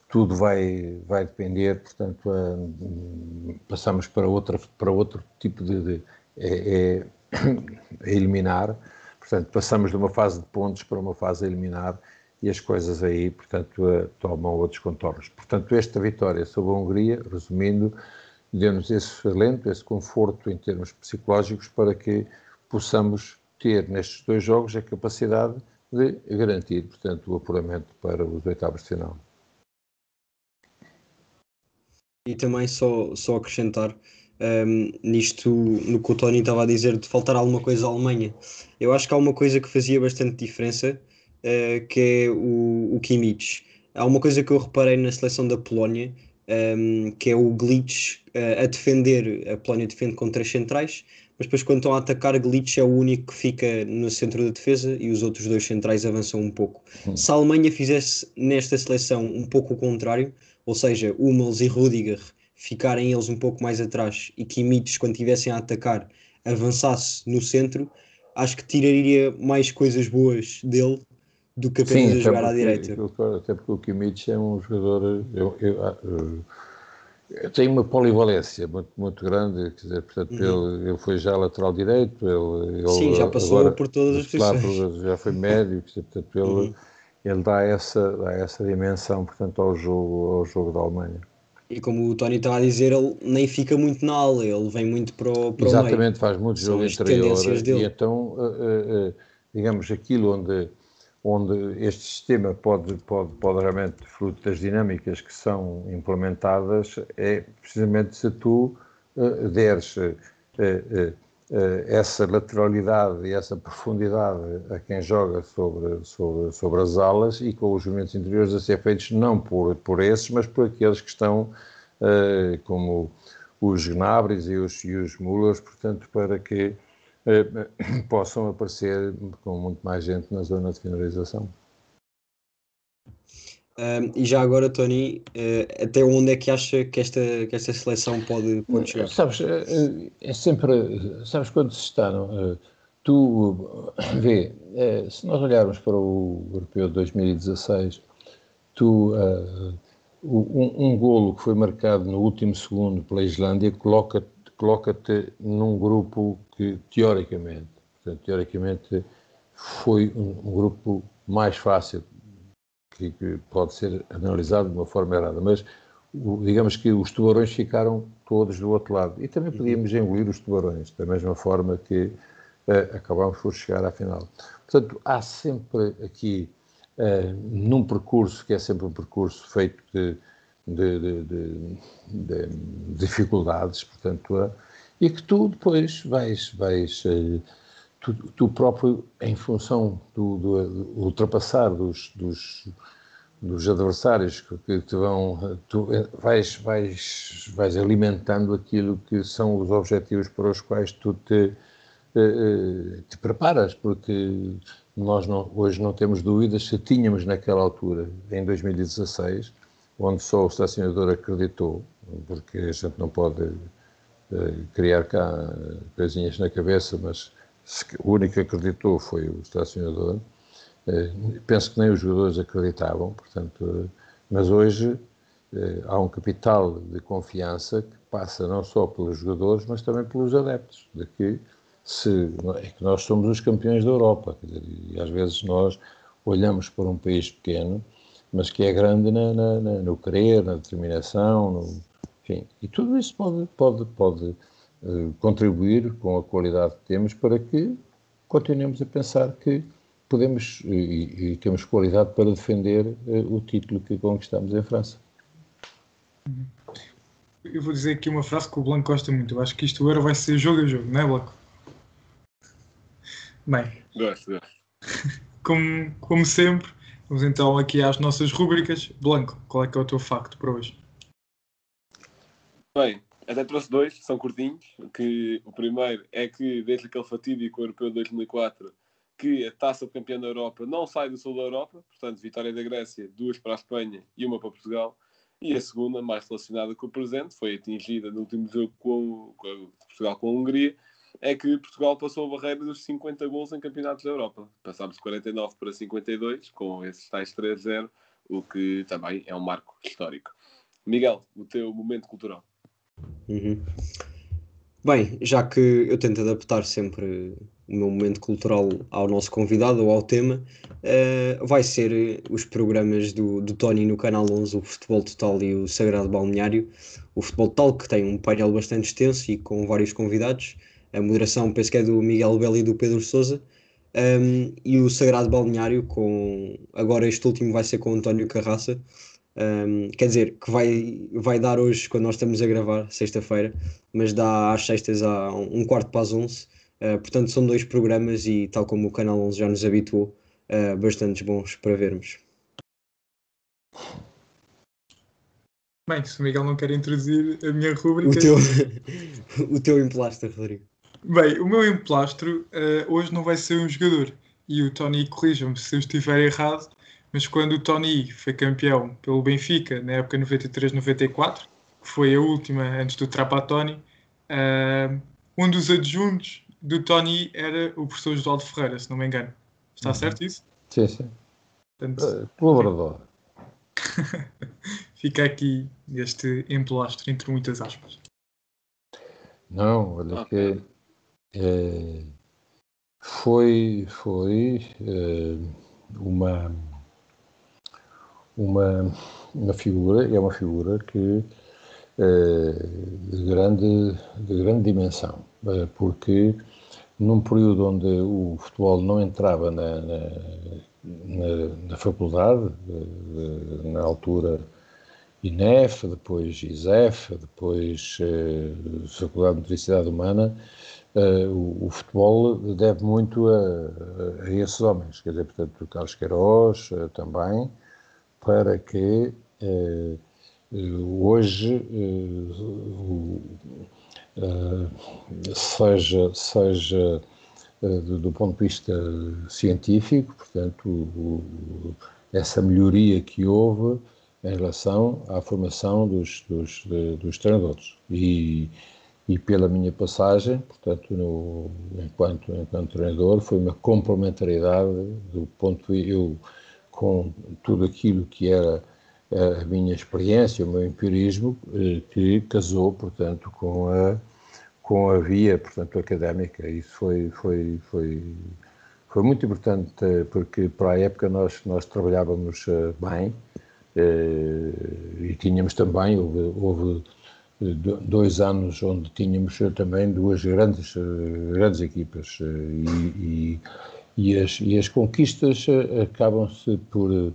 tudo vai vai depender, portanto, um, passamos para outra para outro tipo de, de é, é, a eliminar, portanto, passamos de uma fase de pontos para uma fase a eliminar e as coisas aí, portanto, uh, tomam outros contornos. Portanto, esta vitória sobre a Hungria, resumindo, deu-nos esse alento, esse conforto em termos psicológicos para que possamos ter nestes dois jogos a capacidade de garantir, portanto, o apuramento para os oitavos de final. E também só, só acrescentar um, nisto, no que o Tony estava a dizer, de faltar alguma coisa à Alemanha. Eu acho que há uma coisa que fazia bastante diferença, uh, que é o, o Kimmich. Há uma coisa que eu reparei na seleção da Polónia, um, que é o glitch uh, a defender. A Polónia defende com três centrais, mas depois, quando estão a atacar, glitch é o único que fica no centro da defesa e os outros dois centrais avançam um pouco. Hum. Se a Alemanha fizesse nesta seleção um pouco o contrário, ou seja, Hummels e Rudiger ficarem eles um pouco mais atrás e Kimmich, quando estivessem a atacar, avançasse no centro, acho que tiraria mais coisas boas dele do que apenas Sim, a jogar à direita. Até porque o Kimmich é um jogador. Eu, eu, ah, tem uma polivalência muito, muito grande, quer dizer, portanto, uhum. ele, ele foi já lateral direito, ele, Sim, já passou agora, por todas as posições. Já foi médio, dizer, portanto, ele, uhum. ele dá, essa, dá essa dimensão, portanto, ao jogo, ao jogo da Alemanha. E como o Tony estava a dizer, ele nem fica muito na ala, ele vem muito para o, para Exatamente, meio. faz muito jogo interior. E então, uh, uh, digamos, aquilo onde onde este sistema pode, pode, pode realmente, fruto das dinâmicas que são implementadas, é precisamente se tu uh, deres uh, uh, essa lateralidade e essa profundidade a quem joga sobre, sobre, sobre as alas e com os movimentos interiores a ser feitos não por, por esses, mas por aqueles que estão como os Gnabris e os, e os Mullers, portanto, para que possam aparecer com muito mais gente na zona de finalização. Um, e já agora, Tony, uh, até onde é que acha que esta, que esta seleção pode, pode chegar? Sabes, eh, é sempre, sabes quando se está, não? tu vê, se nós olharmos para o Europeu de 2016, tu, uh, um, um golo que foi marcado no último segundo pela Islândia coloca coloca-te num grupo que, teoricamente, portanto, teoricamente foi um, um grupo mais fácil, que, que, pode ser analisado de uma forma errada, mas o, digamos que os tubarões ficaram todos do outro lado. E também podíamos engolir os tubarões, da mesma forma que uh, acabámos por chegar à final. Portanto, há sempre aqui, uh, num percurso que é sempre um percurso feito de de, de, de, de dificuldades, portanto, e que tu depois vais, vais eh, tu, tu próprio, em função do, do, do ultrapassar dos, dos, dos, adversários que te vão, tu eh, vais, vais, vais alimentando aquilo que são os objetivos para os quais tu te, eh, te preparas, porque nós não, hoje não temos dúvidas se tínhamos naquela altura, em 2016, onde só o estacionador acreditou, porque a gente não pode uh, criar cá coisinhas na cabeça, mas o único que acreditou foi o estacionador. Uh, penso que nem os jogadores acreditavam, portanto, mas hoje há um capital de confiança que passa não só pelos jogadores, mas também pelos adeptos, de que se, é que nós somos os campeões da Europa, dizer, e às vezes nós olhamos para um país pequeno mas que é grande na, na, na, no querer, na determinação, no, enfim. E tudo isso pode, pode, pode uh, contribuir com a qualidade que temos para que continuemos a pensar que podemos e, e temos qualidade para defender uh, o título que conquistamos em França. Eu vou dizer aqui uma frase que o Blanco gosta muito. Eu acho que isto agora vai ser jogo a jogo, não é, Blanco? Bem, Gosto, gosto. como, como sempre, vamos então aqui às nossas rúbricas. Blanco, qual é que é o teu facto para hoje? Bem, até trouxe dois, são curtinhos. Que o primeiro é que desde aquele fatídico europeu de 2004 que a taça de campeão da Europa não sai do sul da Europa, portanto, vitória da Grécia, duas para a Espanha e uma para Portugal. E a segunda, mais relacionada com o presente, foi atingida no último jogo com, com Portugal com a Hungria, é que Portugal passou a barreira dos 50 gols em campeonatos da Europa. Passámos de 49 para 52, com esses tais 3-0, o que também é um marco histórico. Miguel, o teu momento cultural. Uhum. Bem, já que eu tento adaptar sempre o meu momento cultural ao nosso convidado ou ao tema, uh, vai ser os programas do, do Tony no Canal 11, o Futebol Total e o Sagrado Balneário. O Futebol Total, que tem um painel bastante extenso e com vários convidados. A moderação, penso que é do Miguel Belo e do Pedro Souza. Um, e o Sagrado Balneário, com agora este último vai ser com o António Carraça. Um, quer dizer, que vai, vai dar hoje, quando nós estamos a gravar, sexta-feira, mas dá às sextas a um quarto para as onze. Uh, portanto, são dois programas e, tal como o Canal 11 já nos habituou, uh, bastante bons para vermos. Bem, se o Miguel não quer introduzir a minha rúbrica. O teu, o teu emplastro, Rodrigo. Bem, o meu emplastro uh, hoje não vai ser um jogador. E o Tony corrija-me se eu estiver errado, mas quando o Tony foi campeão pelo Benfica na época 93-94, que foi a última antes do Trapattoni, uh, um dos adjuntos do Tony era o professor Josualdo Ferreira, se não me engano. Está Uhum. certo isso? Sim, sim. Portanto, Uh, Colaborador. fica aqui este emplastro entre muitas aspas. Não, olha Ok. que eh, foi, foi eh, uma, uma, uma figura, é uma figura que eh, de, grande, de grande dimensão, eh, porque num período onde o futebol não entrava na, na, na, na faculdade, de- de- na altura INEF, depois ISEF, depois eh, Faculdade de Motricidade Humana, eh, o, o futebol deve muito a, a- esses homens, quer dizer, portanto, o Carlos Queiroz eh, também, para que eh, hoje seja, seja do, do ponto de vista científico, portanto, o- essa melhoria que houve em relação à formação dos, dos, de- dos treinadores. E, e pela minha passagem, portanto, no, enquanto, enquanto treinador, foi uma complementariedade do ponto eu, com tudo aquilo que era a minha experiência, o meu empirismo, eh, que casou, portanto, com a, com a via, portanto, académica. Isso foi, foi, foi, foi muito importante, eh, porque para a época nós, nós trabalhávamos eh, bem e tínhamos também, houve, houve dois anos onde tínhamos eh, também duas grandes, eh, grandes equipas eh, e, e, e, as, e as conquistas acabam-se por,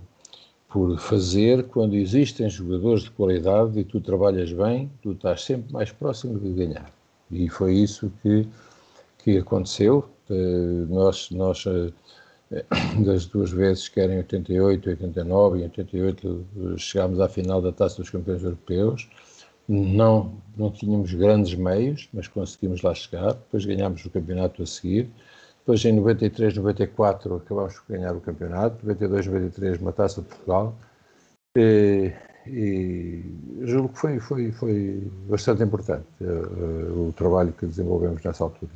por fazer quando existem jogadores de qualidade e tu trabalhas bem, tu estás sempre mais próximo de ganhar. E foi isso que, que aconteceu. Nós, nós das duas vezes, quer em 88, 89 e 88, eh, chegámos à final da Taça dos Campeões Europeus. Não, não tínhamos grandes meios, mas conseguimos lá chegar. Depois ganhámos o campeonato a seguir. Depois, em 93, 94, acabámos por ganhar o campeonato. 92, 93, uma Taça de Portugal. E, e julgo que foi, foi, foi bastante importante eh, o trabalho que desenvolvemos nessa altura.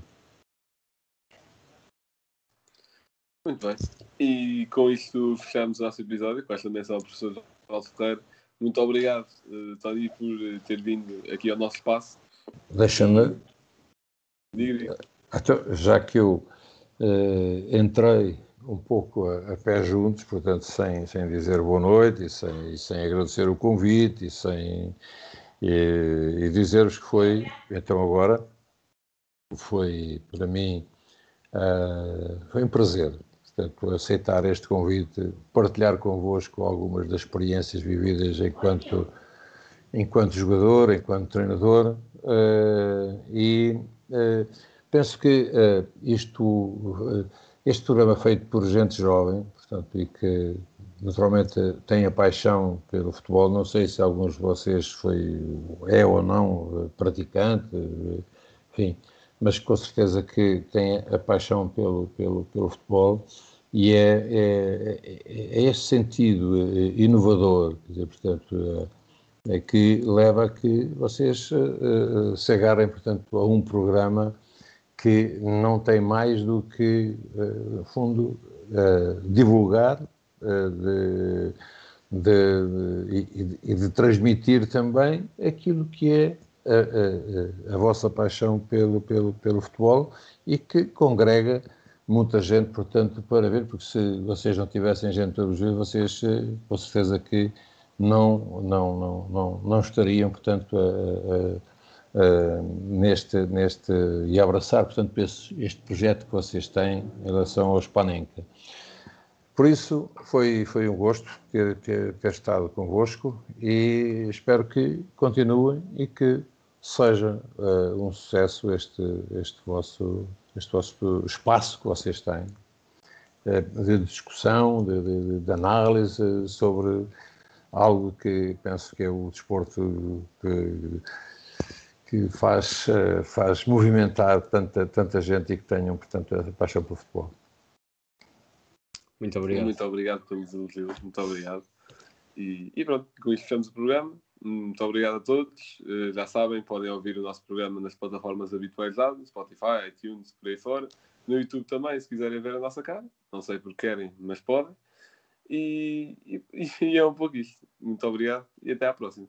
Muito bem. E com isto fechamos o nosso episódio, com esta menção ao professor Paulo Ferreira. Muito obrigado, eh, Tony, por eh, ter vindo aqui ao nosso espaço. Deixa-me Diga. Então, já que eu eh, entrei um pouco a, a pé juntos, portanto, sem, sem dizer boa noite e sem, e sem agradecer o convite e sem e, e dizer-vos que foi, então agora, foi para mim, ah, foi um prazer, portanto, aceitar este convite, partilhar convosco algumas das experiências vividas enquanto, enquanto jogador, enquanto treinador, eh, e eh, penso que uh, isto, uh, este programa feito por gente jovem, portanto, e que naturalmente tem a paixão pelo futebol, não sei se alguns de vocês foi, é ou não praticante, enfim, mas com certeza que tem a paixão pelo, pelo, pelo futebol e é, é, é, é este sentido inovador, quer dizer, portanto, é, que leva a que vocês uh, se agarrem, portanto, a um programa que não tem mais do que, no fundo, divulgar de, de, de, e, de, transmitir também aquilo que é a, a, a, vossa paixão pelo, pelo, pelo futebol e que congrega muita gente, portanto, para ver, porque se vocês não tivessem gente para vos ver, vocês, com certeza que não, não, não, não, não estariam, portanto, a, a, a, neste, neste, e abraçar, portanto, este, este projeto que vocês têm em relação ao Spanenka. Por isso, foi, foi um gosto ter, ter, ter estado convosco e espero que continuem e que seja uh, um sucesso este, este, vosso, este vosso espaço que vocês têm uh, de discussão, de, de, de análise sobre algo que penso que é o desporto que, que faz, eh, faz movimentar tanta, tanta gente e que tenham, portanto, a paixão pelo futebol. Muito obrigado. Muito obrigado pelos elogios, muito obrigado. E, e, pronto, com isto fechamos o programa. Muito obrigado a todos. Uh, já sabem, podem ouvir o nosso programa nas plataformas habituais Spotify, iTunes, por aí fora. No YouTube também, se quiserem ver a nossa cara. Não sei porque querem, mas podem. E, e, e é um pouco isto. Muito obrigado e até à próxima.